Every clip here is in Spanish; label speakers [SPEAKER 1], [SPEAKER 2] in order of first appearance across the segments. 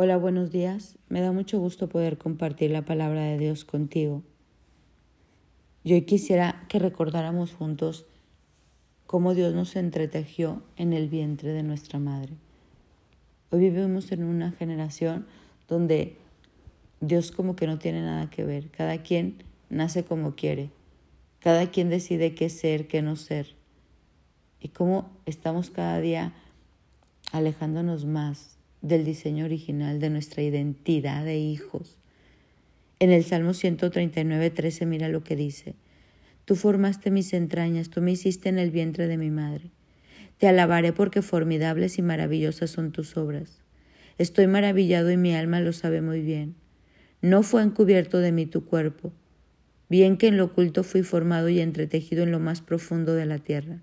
[SPEAKER 1] Hola, buenos días. Me da mucho gusto poder compartir la palabra de Dios contigo. Yo quisiera que recordáramos juntos cómo Dios nos entretejió en el vientre de nuestra madre. Hoy vivimos en una generación donde Dios como que no tiene nada que ver. Cada quien nace como quiere. Cada quien decide qué ser, qué no ser. Y cómo estamos cada día alejándonos más del diseño original de nuestra identidad de hijos. En el Salmo 139, 13, mira lo que dice. Tú formaste mis entrañas, tú me hiciste en el vientre de mi madre. Te alabaré porque formidables y maravillosas son tus obras. Estoy maravillado y mi alma lo sabe muy bien. No fue encubierto de mí tu cuerpo. Bien que en lo oculto fui formado y entretejido en lo más profundo de la tierra.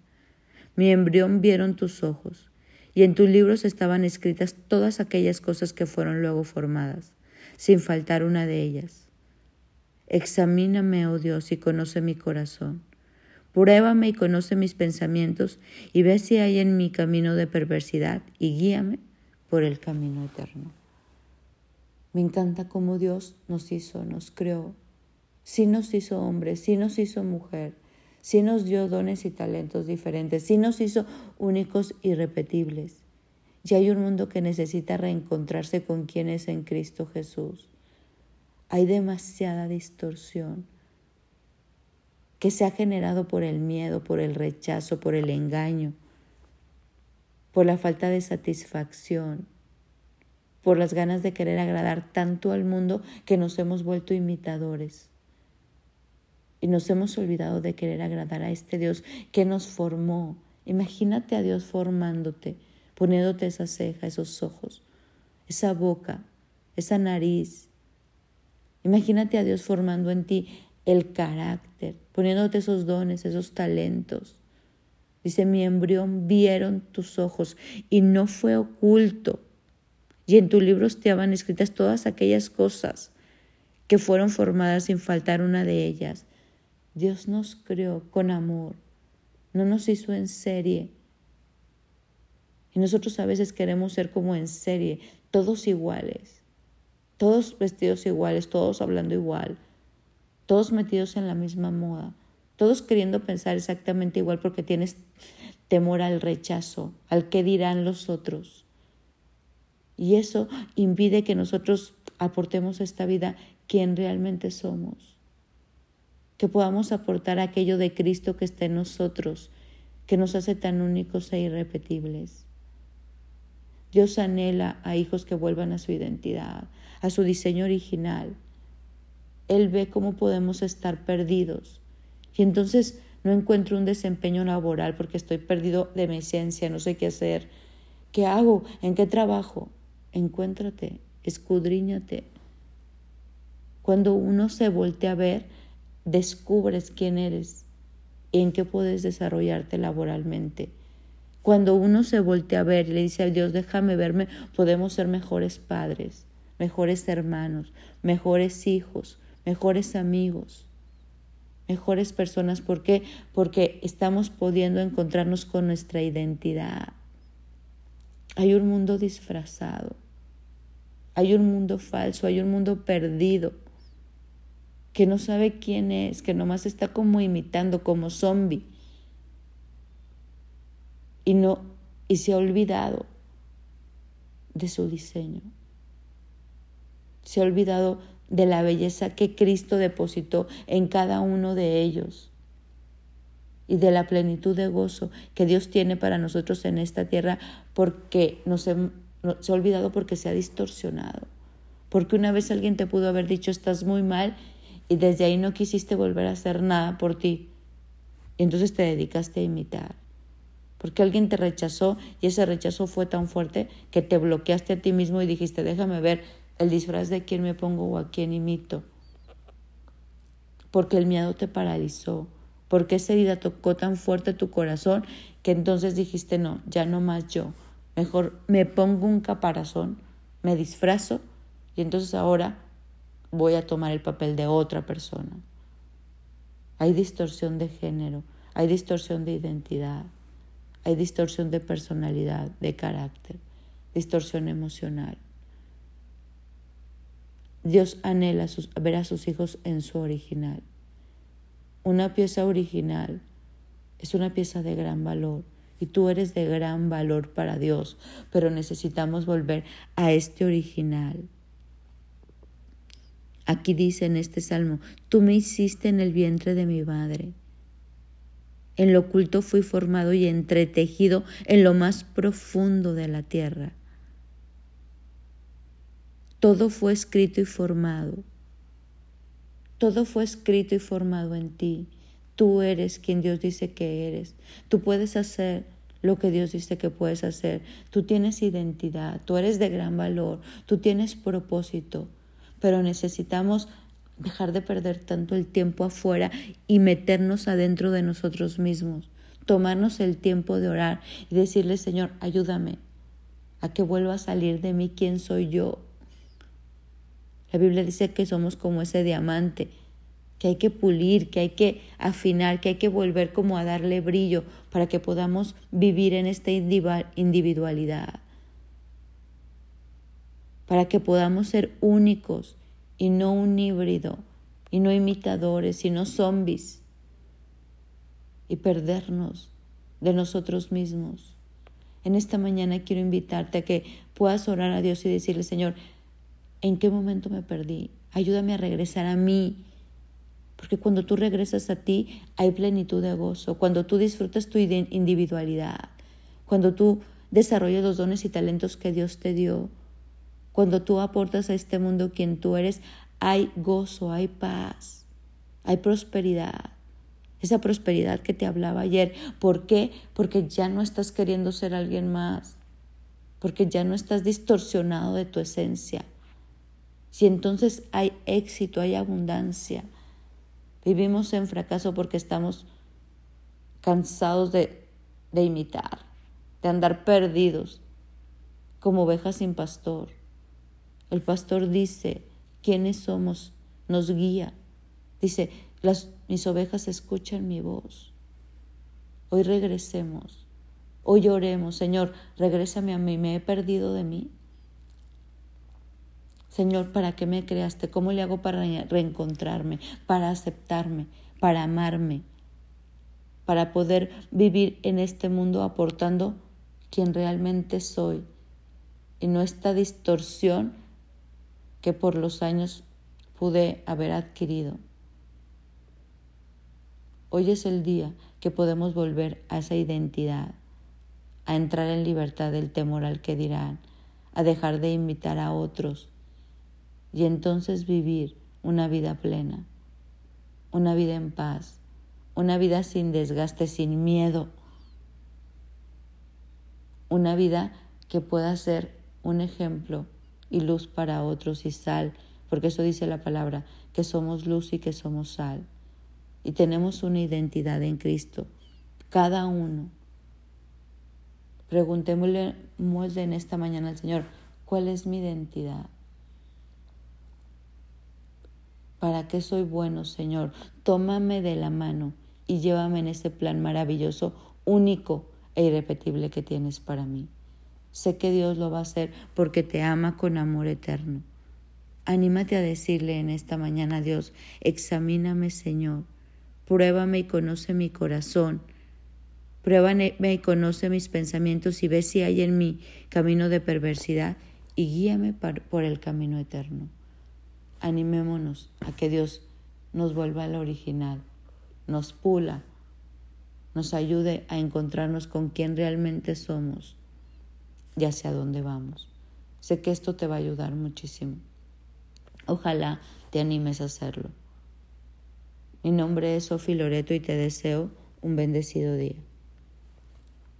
[SPEAKER 1] Mi embrión vieron tus ojos y en tus libros estaban escritas todas aquellas cosas que fueron luego formadas, sin faltar una de ellas. Examíname, oh Dios, y conoce mi corazón. Pruébame y conoce mis pensamientos, y ve si hay en mi camino de perversidad, y guíame por el camino eterno. Me encanta cómo Dios nos hizo, nos creó. Sí nos hizo hombre, sí nos hizo mujer, sí nos dio dones y talentos diferentes, sí nos hizo únicos y repetibles. Y hay un mundo que necesita reencontrarse con quien es en Cristo Jesús. Hay demasiada distorsión que se ha generado por el miedo, por el rechazo, por el engaño, por la falta de satisfacción, por las ganas de querer agradar tanto al mundo que nos hemos vuelto imitadores. Y nos hemos olvidado de querer agradar a este Dios que nos formó. Imagínate a Dios formándote, poniéndote esa ceja, esos ojos, esa boca, esa nariz. Imagínate a Dios formando en ti el carácter, poniéndote esos dones, esos talentos. Dice, mi embrión vieron tus ojos y no fue oculto. Y en tu libro estaban escritas todas aquellas cosas que fueron formadas sin faltar una de ellas. Dios nos creó con amor, no nos hizo en serie. Y nosotros a veces queremos ser como en serie, todos iguales, todos vestidos iguales, todos hablando igual, todos metidos en la misma moda, todos queriendo pensar exactamente igual porque tienes temor al rechazo, al que dirán los otros. Y eso impide que nosotros aportemos a esta vida quien realmente somos que podamos aportar aquello de Cristo que está en nosotros, que nos hace tan únicos e irrepetibles. Dios anhela a hijos que vuelvan a su identidad, a su diseño original. Él ve cómo podemos estar perdidos y entonces no encuentro un desempeño laboral porque estoy perdido de mi esencia, no sé qué hacer. ¿Qué hago? ¿En qué trabajo? Encuéntrate, escudriñate. Cuando uno se voltea a ver, descubres quién eres y en qué puedes desarrollarte laboralmente. Cuando uno se voltea a ver y le dice a Dios, déjame verme, podemos ser mejores padres, mejores hermanos, mejores hijos, mejores amigos, mejores personas. ¿Por qué? Porque estamos pudiendo encontrarnos con nuestra identidad. Hay un mundo disfrazado, hay un mundo falso, hay un mundo perdido que no sabe quién es, que nomás está como imitando, como zombie. Y no, y se ha olvidado de su diseño. Se ha olvidado de la belleza que Cristo depositó en cada uno de ellos y de la plenitud de gozo que Dios tiene para nosotros en esta tierra porque nos se ha olvidado porque se ha distorsionado. Porque una vez alguien te pudo haber dicho estás muy mal y desde ahí no quisiste volver a hacer nada por ti. Y entonces te dedicaste a imitar. Porque alguien te rechazó y ese rechazo fue tan fuerte que te bloqueaste a ti mismo y dijiste, déjame ver el disfraz de quién me pongo o a quién imito. Porque el miedo te paralizó. Porque esa herida tocó tan fuerte tu corazón que entonces dijiste, no, ya no más yo. Mejor me pongo un caparazón, me disfrazo y entonces ahora voy a tomar el papel de otra persona. Hay distorsión de género, hay distorsión de identidad, hay distorsión de personalidad, de carácter, distorsión emocional. Dios anhela ver a sus hijos en su original. Una pieza original es una pieza de gran valor y tú eres de gran valor para Dios, pero necesitamos volver a este original. Aquí dice en este salmo, tú me hiciste en el vientre de mi madre. En lo oculto fui formado y entretejido en lo más profundo de la tierra. Todo fue escrito y formado. Todo fue escrito y formado en ti. Tú eres quien Dios dice que eres. Tú puedes hacer lo que Dios dice que puedes hacer. Tú tienes identidad, tú eres de gran valor, tú tienes propósito, pero necesitamos dejar de perder tanto el tiempo afuera y meternos adentro de nosotros mismos, tomarnos el tiempo de orar y decirle, Señor, ayúdame a que vuelva a salir de mí quién soy yo. La Biblia dice que somos como ese diamante que hay que pulir, que hay que afinar, que hay que volver como a darle brillo para que podamos vivir en esta individualidad, para que podamos ser únicos y no un híbrido, y no imitadores, sino zombies, y perdernos de nosotros mismos. En esta mañana quiero invitarte a que puedas orar a Dios y decirle, Señor, ¿en qué momento me perdí? Ayúdame a regresar a mí porque cuando tú regresas a ti hay plenitud de gozo, cuando tú disfrutas tu individualidad, cuando tú desarrollas los dones y talentos que Dios te dio, cuando tú aportas a este mundo quien tú eres, hay gozo, hay paz, hay prosperidad. Esa prosperidad que te hablaba ayer. ¿Por qué? Porque ya no estás queriendo ser alguien más, porque ya no estás distorsionado de tu esencia. Si entonces hay éxito, hay abundancia, Vivimos en fracaso porque estamos cansados de, de imitar, de andar perdidos como ovejas sin pastor. El pastor dice, ¿quiénes somos? Nos guía. Dice, las, mis ovejas escuchan mi voz. Hoy regresemos. Hoy oremos, Señor, regrésame a mí, me he perdido de mí. Señor, ¿para qué me creaste? ¿Cómo le hago para reencontrarme, para aceptarme, para amarme, para poder vivir en este mundo aportando quien realmente soy y no esta distorsión que por los años pude haber adquirido? Hoy es el día que podemos volver a esa identidad, a entrar en libertad del temor al que dirán, a dejar de invitar a otros y entonces vivir una vida plena, una vida en paz, una vida sin desgaste, sin miedo, una vida que pueda ser un ejemplo y luz para otros y sal, porque eso dice la palabra, que somos luz y que somos sal. Y tenemos una identidad en Cristo, cada uno. Preguntémosle en esta mañana al Señor, ¿cuál es mi identidad? ¿Para qué soy bueno, Señor? Tómame de la mano y llévame en ese plan maravilloso, único e irrepetible que tienes para mí. Sé que Dios lo va a hacer porque te ama con amor eterno. Anímate a decirle en esta mañana a Dios, examíname Señor, pruébame y conoce mi corazón, pruébame y conoce mis pensamientos y ve si hay en mí camino de perversidad y guíame por el camino eterno animémonos a que Dios nos vuelva al original, nos pula, nos ayude a encontrarnos con quien realmente somos y hacia dónde vamos. Sé que esto te va a ayudar muchísimo. Ojalá te animes a hacerlo. Mi nombre es Sofi Loreto y te deseo un bendecido día.